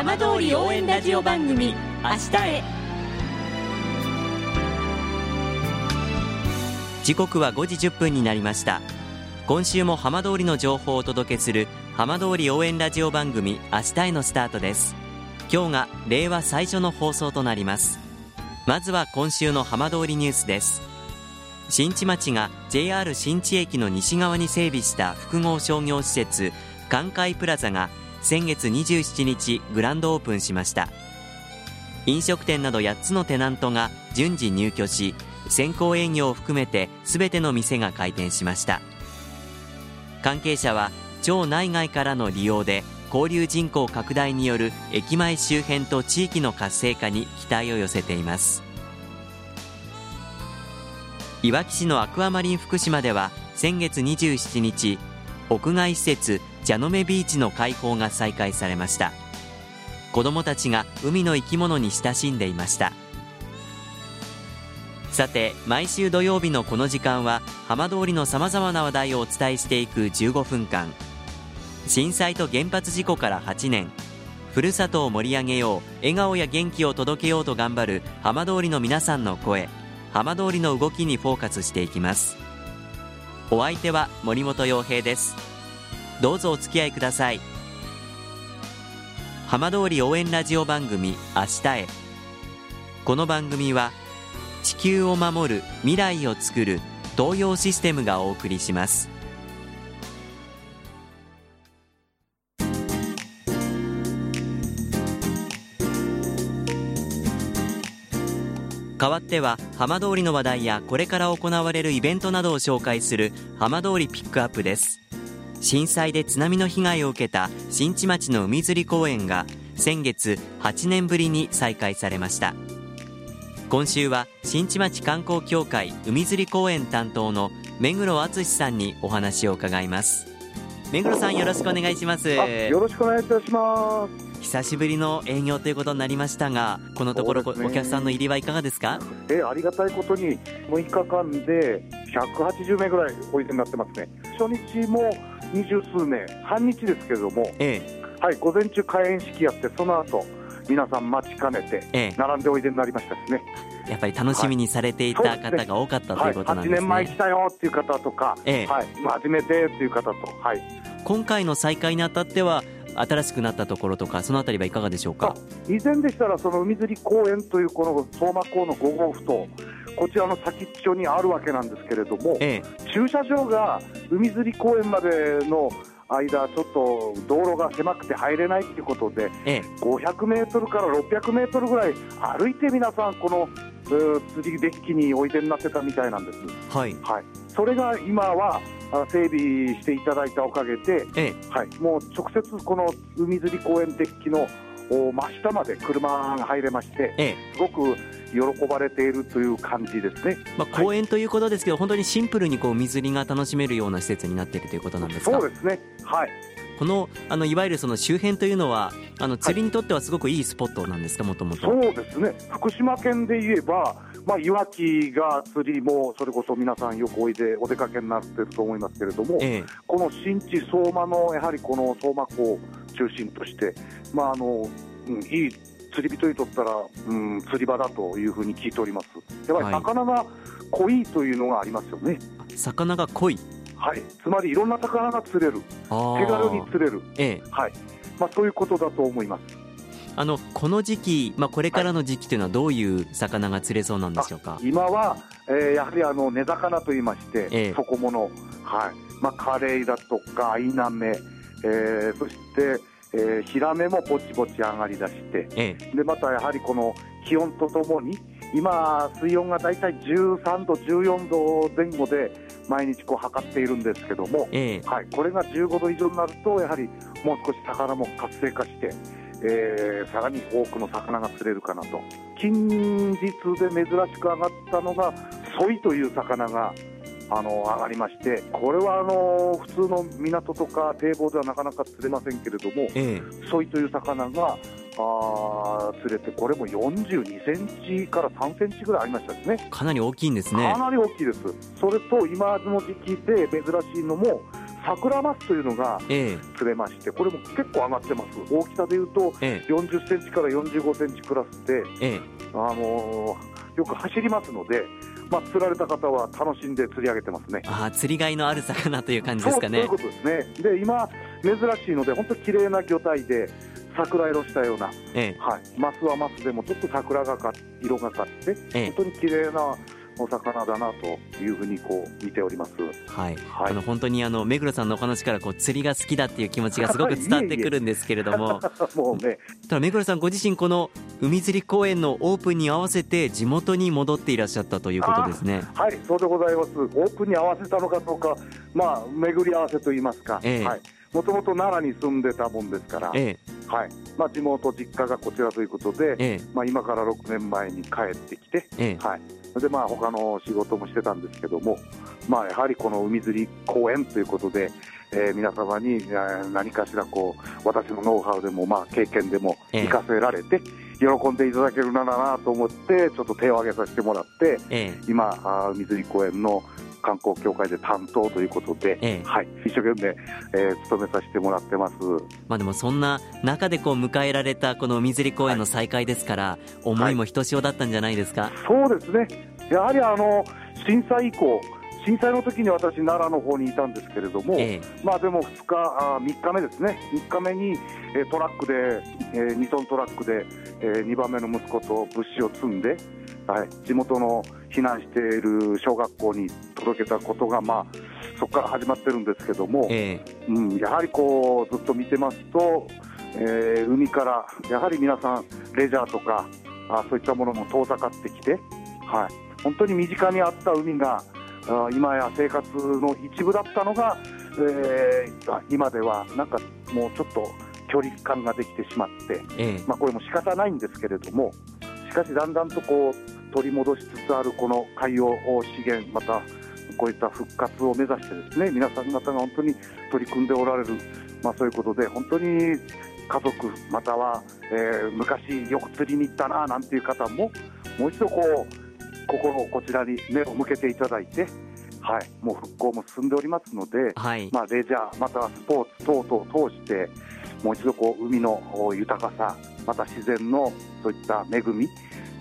浜通り応援ラジオ番組「明日へ」時刻は5時1分になりました。今週も浜通りの情報をお届けする浜通り応援ラジオ番組「明日へ」のスタートです。今日が令和最初の放送となります。まずは今週の浜通りニュースです。新地町が JR 新地駅の西側に整備した複合商業施設関海プラザが先月27日グランドオープンしました。飲食店など8つのテナントが順次入居し先行営業を含めて全ての店が開店しました。関係者は町内外からの利用で交流人口拡大による駅前周辺と地域の活性化に期待を寄せています。いわき市のアクアマリン福島では先月27日屋外施設ジャノメビーチの開放が再開されました。子どもたちが海の生き物に親しんでいました。さて毎週土曜日のこの時間は浜通りのさまざまな話題をお伝えしていく15分間。震災と原発事故から8年。ふるさとを盛り上げよう笑顔や元気を届けようと頑張る浜通りの皆さんの声。浜通りの動きにフォーカスしていきます。お相手は森本洋平です。どうぞお付き合いください。浜通り応援ラジオ番組明日へ。この番組は地球を守る未来をつくる東洋システムがお送りします。代わっては浜通りの話題やこれから行われるイベントなどを紹介する浜通りピックアップです。震災で津波の被害を受けた新地町の海釣り公園が先月8年ぶりに再開されました。今週は新地町観光協会海釣り公園担当の目黒敦さんにお話を伺います。目黒さんよろしくお願いします。よろしくお願いいたします。久しぶりの営業ということになりましたがこのところ、ね、お客さんの入りはいかがですか？えありがたいことに6日間で180名ぐらいおいでになってますね初日も二十数名半日ですけれども、ええ、はい午前中開園式やってその後皆さん待ちかねて並んでおいでになりましたですね、やっぱり楽しみにされていた方が多かった、ということなんですね、はい、8年前来たよっていう方とか、ええ。はい、初めてっていう方と、はい、今回の再開にあたっては新しくなったところとか、そのあたりはいかがでしょうか？以前でしたら、その海釣り公園というこの相馬港の5号埠頭、こちらの先っちょにあるわけなんですけれども、ええ、駐車場が海釣り公園までの間、ちょっと道路が狭くて入れないということで、ええ、500メートルから600メートルぐらい歩いて皆さん、この釣りデッキにおいでになってたみたいなんです。はい、はい、それが今は整備していただいたおかげで、ええ、はい、もう直接この海釣り公園デッキの真下まで車が入れまして、ええ、すごく喜ばれているという感じですね、まあ、公園ということですけど、はい、本当にシンプルにこう海釣りが楽しめるような施設になっているということなんですかそうですね、はい、このあのいわゆるその周辺というのは、あの釣りにとってはすごくいいスポットなんですか、もともと。そうですね、福島県で言えば、まあ、いわきが釣りもそれこそ皆さんよくおいでお出かけになっていると思いますけれども、ええ、この新地相馬のやはりこの相馬港を中心として、まああのうん、いい釣り人にとったら、うん、釣り場だというふうに聞いております。やっぱり魚が濃いというのがありますよね。はい、魚が濃い。はい、つまりいろんな魚が釣れる、手軽に釣れる、ええ。はい。まあ、そういうことだと思います。あのこの時期、まあ、これからの時期というのは、どういう魚が釣れそうなんでしょうか、今は、えー、やはりあの根魚といいまして、ええ、底物、はい。まあ、カレイだとか、アイナメ、えー、そして、えー、ヒラメもぼちぼち上がりだして、ええ、でまたやはりこの気温とともに、今、水温が大体13度、14度前後で毎日こう測っているんですけども、えはい、これが15度以上になると、やはりもう少し魚も活性化して、えー、さらに多くの魚が釣れるかなと。近日で珍しく上がったのがソイという魚があの上がりましてこれはあの普通の港とか堤防ではなかなか釣れませんけれども、ええ、ソイという魚があ釣れてこれも42センチから3センチぐらいありましたですね。かなり大きいんですね。かなり大きいです。それと今の時期で珍しいのも桜マスというのが釣れまして、これも結構上がってます、大きさでいうと、40センチから45センチクラスで、あのよく走りますので、まあ、釣られた方は楽しんで釣り上げてますね。あ釣りがいのある魚という感じですかね。そういうことですね。で今、珍しいので、本当綺麗な魚体で、桜色したような、ええ、はい、マスはマスでもちょっと桜がか色がかって、ええ、本当に綺麗なお魚だなというふうにこう見ております。はい。はい、あの本当にあの目黒さんのお話からこう釣りが好きだっていう気持ちがすごく 伝わってくるんですけれども、もうね。ただ目黒さんご自身この海釣り公園のオープンに合わせて地元に戻っていらっしゃったということですね。はい、そうでございます。オープンに合わせたのかどうか、まあ巡り合わせと言いますか。えー、はい。もともと奈良に住んでたもんですから、ええ、はいまあ、地元、実家がこちらということで、ええ、まあ、今から6年前に帰ってきて、ええ、はい、でまあ他の仕事もしてたんですけども、まあ、やはりこの海釣り公園ということで、えー、皆様に何かしらこう私のノウハウでも、まあ、経験でも生かせられて、喜んでいただけるならなと思ってちょっと手を挙げさせてもらって、今あ海釣り公園の観光協会で担当ということで、ええ、はい、一生懸命、えー、務めさせてもらってます。まあでもそんな中でこう迎えられたこの海釣り公園の再開ですから、はい、思いもひとしおだったんじゃないですか？はい、そうですね。やはりあの震災以降。震災の時に私、奈良の方にいたんですけれども、ええ、まあでも2日あ、3日目ですね、3日目に、えトラックで、えー、2トントラックで、えー、2番目の息子と物資を積んで、はい、地元の避難している小学校に届けたことが、まあ、そこから始まってるんですけども、えー、うん、やはりこうずっと見てますと、えー、海からやはり皆さん、レジャーとかあそういったものも遠ざかってきて、はい、本当に身近にあった海があ今や生活の一部だったのが、えー、今ではなんかもうちょっと距離感ができてしまって、えー、まあ、これも仕方ないんですけれどもしかしだんだんとこう取り戻しつつあるこの海洋資源、またこういった復活を目指してですね皆さん方が本当に取り組んでおられる、まあ、そういうことで本当に家族または、えー、昔よく釣りに行ったななんていう方ももう一度こう心をこちらに目を向けていただいて。はい、もう復興も進んでおりますので、はい、まあ、レジャー、またはスポーツ等々を通して、もう一度こう海の豊かさ、また自然のそういった恵み、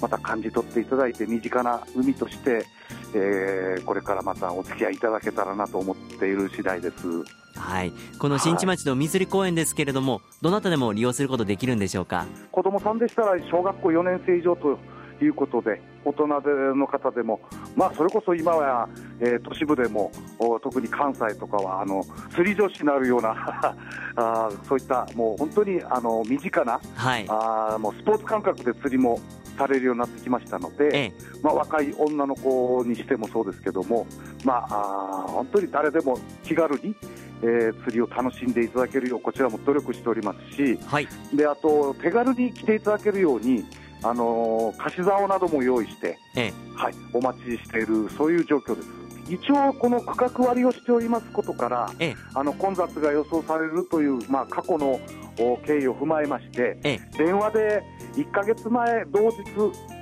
また感じ取っていただいて身近な海として、えー、これからまたお付き合いいただけたらなと思っている次第です。はい、この新地町の海釣り公園ですけれども、はい、どなたでも利用することできるんでしょうか？子どもさんでしたら小学校4年生以上ということで、大人の方でも、まあ、それこそ今は、えー、都市部でも、特に関西とかは、あの釣り女子になるような あそういったもう本当にあの身近な、はい、あもうスポーツ感覚で釣りもされるようになってきましたので、ええ、まあ、若い女の子にしてもそうですけども、まあ、あ本当に誰でも気軽に、えー、釣りを楽しんでいただけるようこちらも努力しておりますし、はい、であと手軽に来ていただけるようにあのー、貸し竿なども用意して、ええ、はい、お待ちしているそういう状況です。一応、この区画割をしておりますことから、ええ、あの混雑が予想されるという、まあ、過去の経緯を踏まえまして、ええ、電話で1か月前同日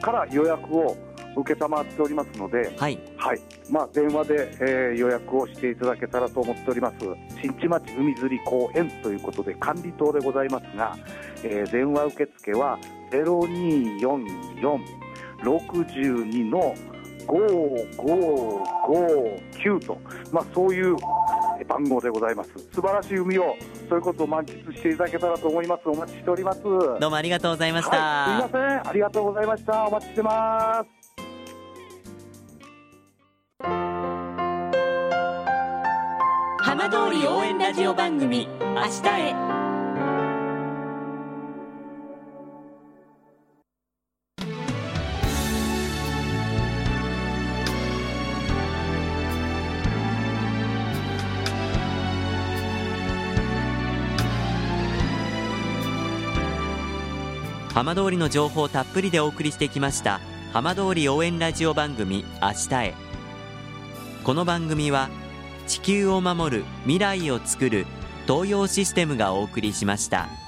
から予約を承っておりますので、はい、はい、まあ、電話で、えー、予約をしていただけたらと思っております。新地町海釣り公園ということで管理棟でございますが、えー、電話受付は024462の5559と、まあ、そういう番号でございます。素晴らしい海をそういうことを満喫していただけたらと思います。お待ちしております。どうもありがとうございました、はい、すみません。ありがとうございました。お待ちしてます。浜通り応援ラジオ番組明日へ浜通りの情報たっぷりでお送りしてきました浜通り応援ラジオ番組明日へこの番組は地球を守る未来をつくる東洋システムがお送りしました。